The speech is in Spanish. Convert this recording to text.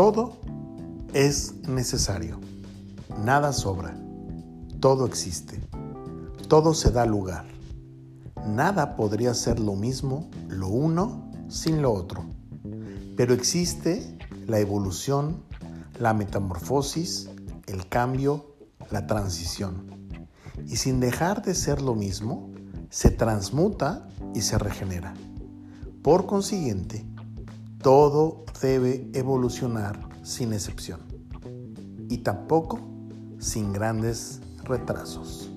Todo es necesario, nada sobra, todo existe, todo se da lugar. Nada podría ser lo mismo lo uno sin lo otro, pero existe la evolución, la metamorfosis, el cambio, la transición. Y sin dejar de ser lo mismo, se transmuta y se regenera. Por consiguiente, todo debe evolucionar sin excepción y tampoco sin grandes retrasos.